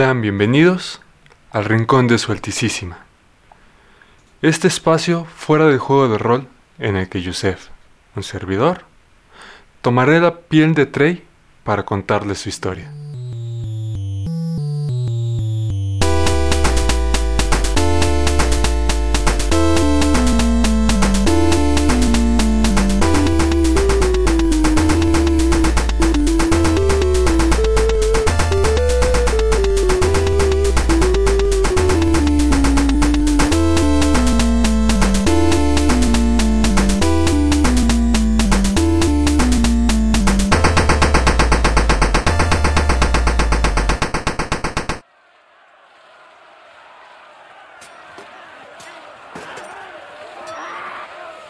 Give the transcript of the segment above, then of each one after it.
Sean bienvenidos al Rincón de Su Altísima. Este espacio fuera del juego de rol en el que Yusef, un servidor, tomaré la piel de Trey para contarles su historia.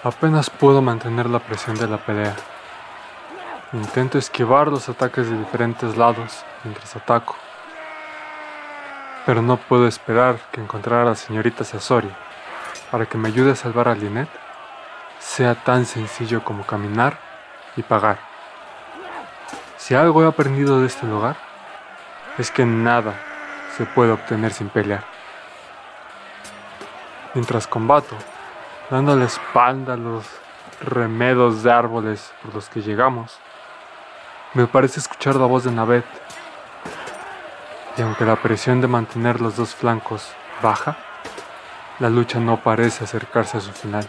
Apenas puedo mantener la presión de la pelea. Intento esquivar los ataques de diferentes lados mientras ataco. Pero no puedo esperar que encontrar a la señorita Sasori para que me ayude a salvar a Lynette sea tan sencillo como caminar y pagar. Si algo he aprendido de este lugar, es que nada se puede obtener sin pelear. Mientras combato, dando la espalda a los remedos de árboles por los que llegamos. Me parece escuchar la voz de Navet. Y aunque la presión de mantener los dos flancos baja, la lucha no parece acercarse a su final.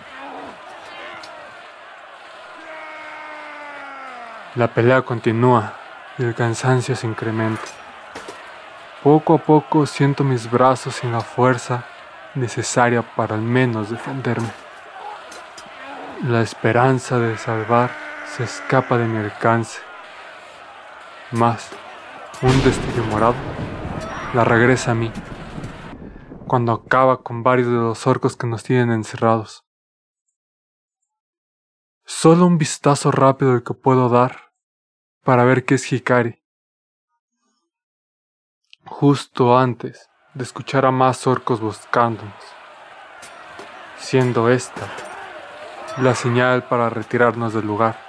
La pelea continúa y el cansancio se incrementa. Poco a poco siento mis brazos sin la fuerza necesaria para al menos defenderme. La esperanza de salvar se escapa de mi alcance. Más, un destello morado la regresa a mí, cuando acaba con varios de los orcos que nos tienen encerrados. Solo un vistazo rápido el que puedo dar para ver qué es Hikari. Justo antes de escuchar a más orcos buscándonos, siendo esta la señal para retirarnos del lugar.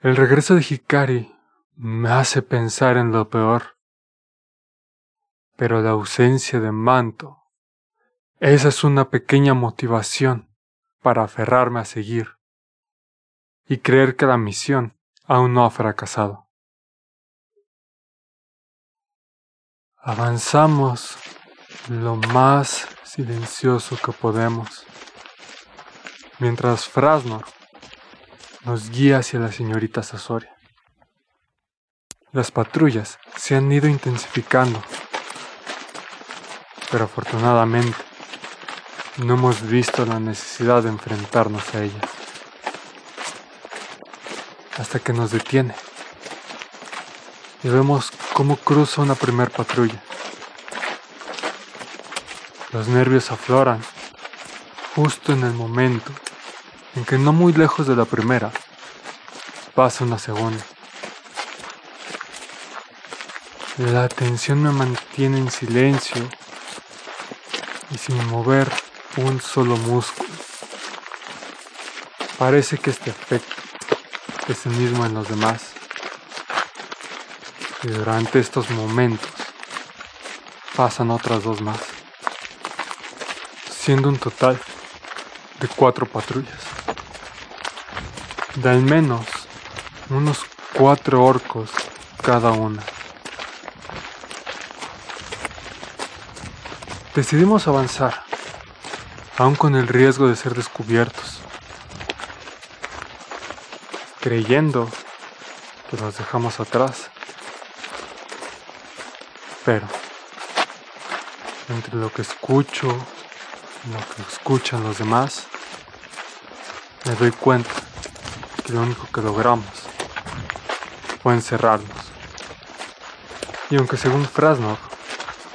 El regreso de Hikari me hace pensar en lo peor, pero la ausencia de manto, esa es una pequeña motivación para aferrarme a seguir y creer que la misión aún no ha fracasado. Avanzamos lo más silencioso que podemos, mientras Frasnor nos guía hacia la señorita Sasoria. Las patrullas se han ido intensificando, pero afortunadamente no hemos visto la necesidad de enfrentarnos a ellas. Hasta que nos detiene y vemos cómo cruza una primer patrulla. Los nervios afloran justo en el momento en que no muy lejos de la primera pasa una segunda. La atención me mantiene en silencio y sin mover un solo músculo. Parece que este efecto es el mismo en los demás. Y durante estos momentos pasan otras dos más siendo un total de cuatro patrullas. De al menos unos cuatro orcos cada una. Decidimos avanzar, aun con el riesgo de ser descubiertos, creyendo que los dejamos atrás. Pero, entre lo que escucho lo que escuchan los demás, me doy cuenta que lo único que logramos fue encerrarnos. Y aunque según Frasnov,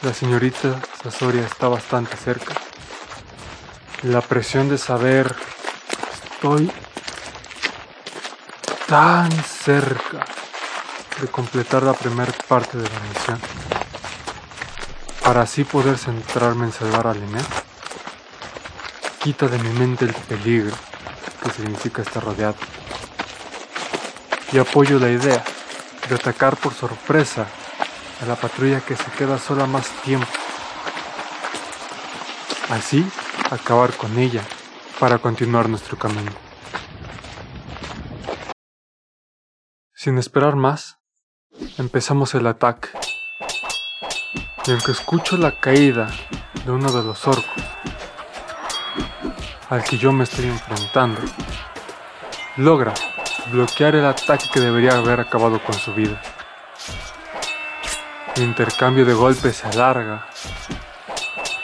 la señorita Sasoria está bastante cerca, la presión de saber estoy tan cerca de completar la primera parte de la misión para así poder centrarme en salvar a quita de mi mente el peligro que significa estar rodeado. Y apoyo la idea de atacar por sorpresa a la patrulla que se queda sola más tiempo. Así, acabar con ella para continuar nuestro camino. Sin esperar más, empezamos el ataque. Y aunque escucho la caída de uno de los orcos, al que yo me estoy enfrentando, logra bloquear el ataque que debería haber acabado con su vida. El intercambio de golpes se alarga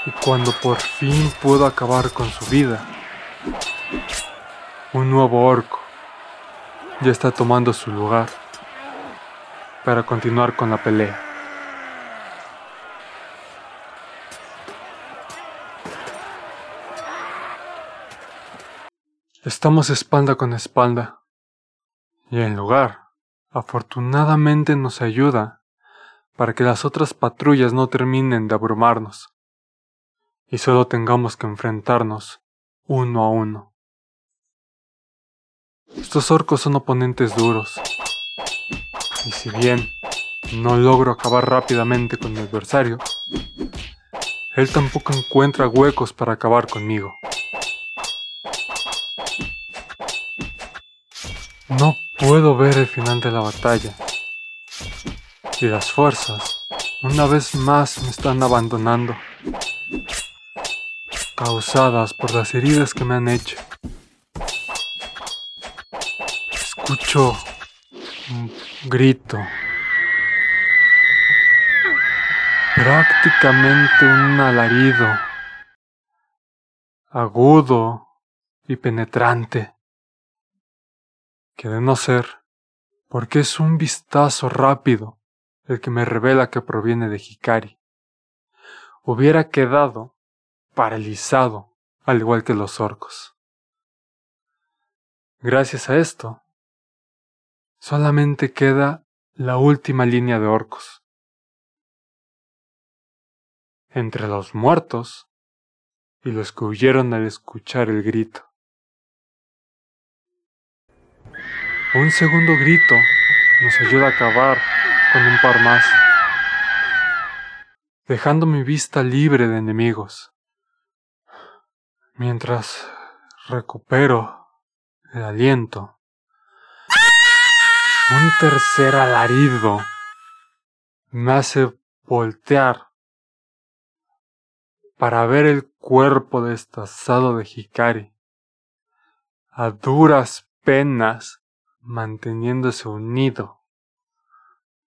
y cuando por fin puedo acabar con su vida, un nuevo orco ya está tomando su lugar para continuar con la pelea. Estamos espalda con espalda y el lugar afortunadamente nos ayuda para que las otras patrullas no terminen de abrumarnos y solo tengamos que enfrentarnos uno a uno. Estos orcos son oponentes duros, y si bien no logro acabar rápidamente con mi adversario, él tampoco encuentra huecos para acabar conmigo. No puedo ver el final de la batalla, y las fuerzas una vez más me están abandonando, causadas por las heridas que me han hecho. Escucho un grito. Prácticamente un alarido. Agudo y penetrante. Que de no ser, porque es un vistazo rápido el que me revela que proviene de Hikari, hubiera quedado paralizado, al igual que los orcos. Gracias a esto, Solamente queda la última línea de orcos. Entre los muertos y los que huyeron al escuchar el grito. Un segundo grito nos ayuda a acabar con un par más, dejando mi vista libre de enemigos, mientras recupero el aliento un tercer alarido me hace voltear para ver el cuerpo destazado de Hikari, a duras penas manteniéndose unido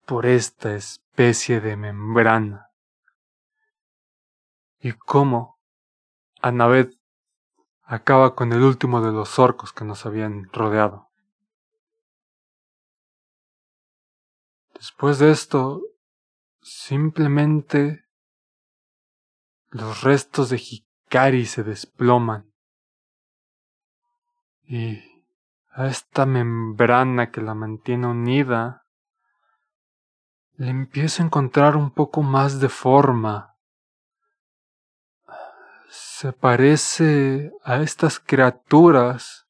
por esta especie de membrana. Y cómo Annabeth acaba con el último de los orcos que nos habían rodeado. Después de esto, simplemente los restos de Hikari se desploman. Y a esta membrana que la mantiene unida, le empiezo a encontrar un poco más de forma. Se parece a estas criaturas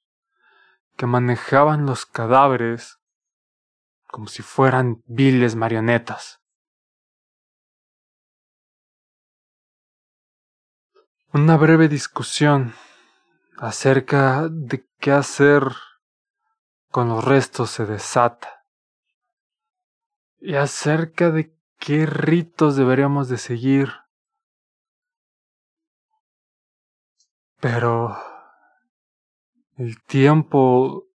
que manejaban los cadáveres como si fueran viles marionetas. Una breve discusión acerca de qué hacer con los restos se desata y acerca de qué ritos deberíamos de seguir. Pero el tiempo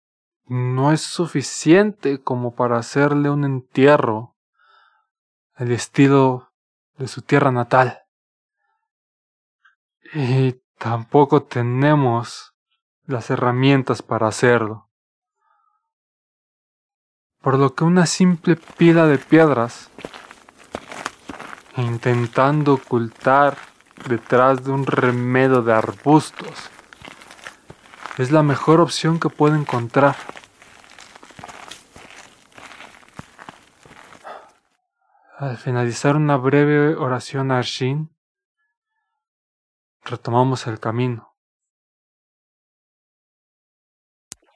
no es suficiente como para hacerle un entierro al estilo de su tierra natal. Y tampoco tenemos las herramientas para hacerlo. Por lo que una simple pila de piedras, intentando ocultar detrás de un remedo de arbustos, es la mejor opción que puedo encontrar. Al finalizar una breve oración a Arshin, retomamos el camino.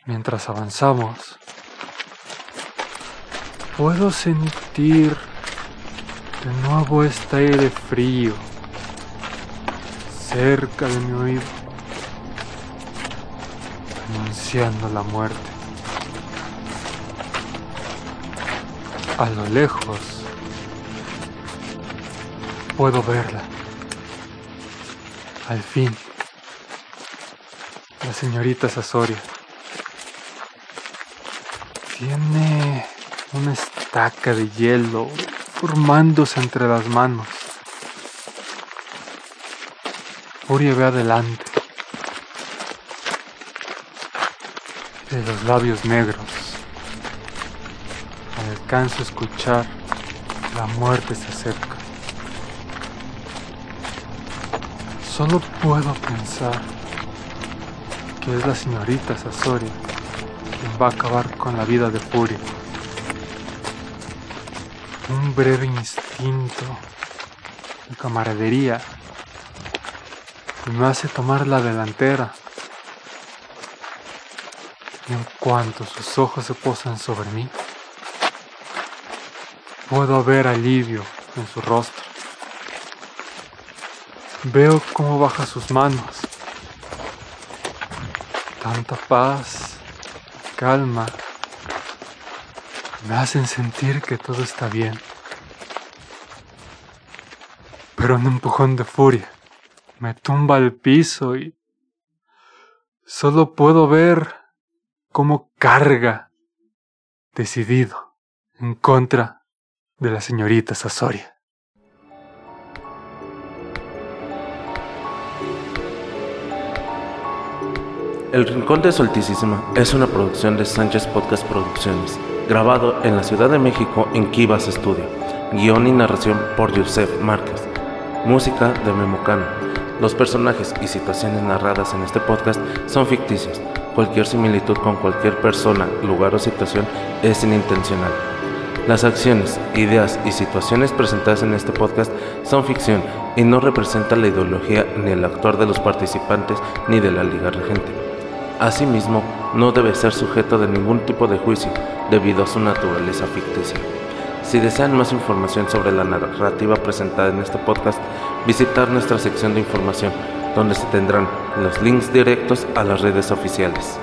Mientras avanzamos, Puedo sentir de nuevo este aire frío cerca de mi oído, anunciando la muerte. A lo lejos puedo verla. Al fin, la señorita Sasoria tiene una estaca de hielo formándose entre las manos. Furia ve adelante. De los labios negros. Alcanzo a escuchar. La muerte se acerca. Solo puedo pensar que es la señorita Sasoria quien va a acabar con la vida de Furia. Breve instinto de camaradería me hace tomar la delantera. Y en cuanto sus ojos se posan sobre mí, puedo ver alivio en su rostro. Veo cómo baja sus manos. Tanta paz, calma, me hacen sentir que todo está bien. Pero un empujón de furia me tumba al piso y solo puedo ver cómo carga decidido en contra de la señorita Sasoria. El Rincón de Solticísima es una producción de Sánchez Podcast Producciones, grabado en la Ciudad de México en Kivas Studio. Guión y narración por Yusef Márquez. Música de Memocano. Los personajes y situaciones narradas en este podcast son ficticios. Cualquier similitud con cualquier persona, lugar o situación es inintencional. Las acciones, ideas y situaciones presentadas en este podcast son ficción y no representan la ideología ni el actuar de los participantes ni de la liga regente. Asimismo, no debe ser sujeto de ningún tipo de juicio debido a su naturaleza ficticia. Si desean más información sobre la narrativa presentada en este podcast, visitar nuestra sección de información, donde se tendrán los links directos a las redes oficiales.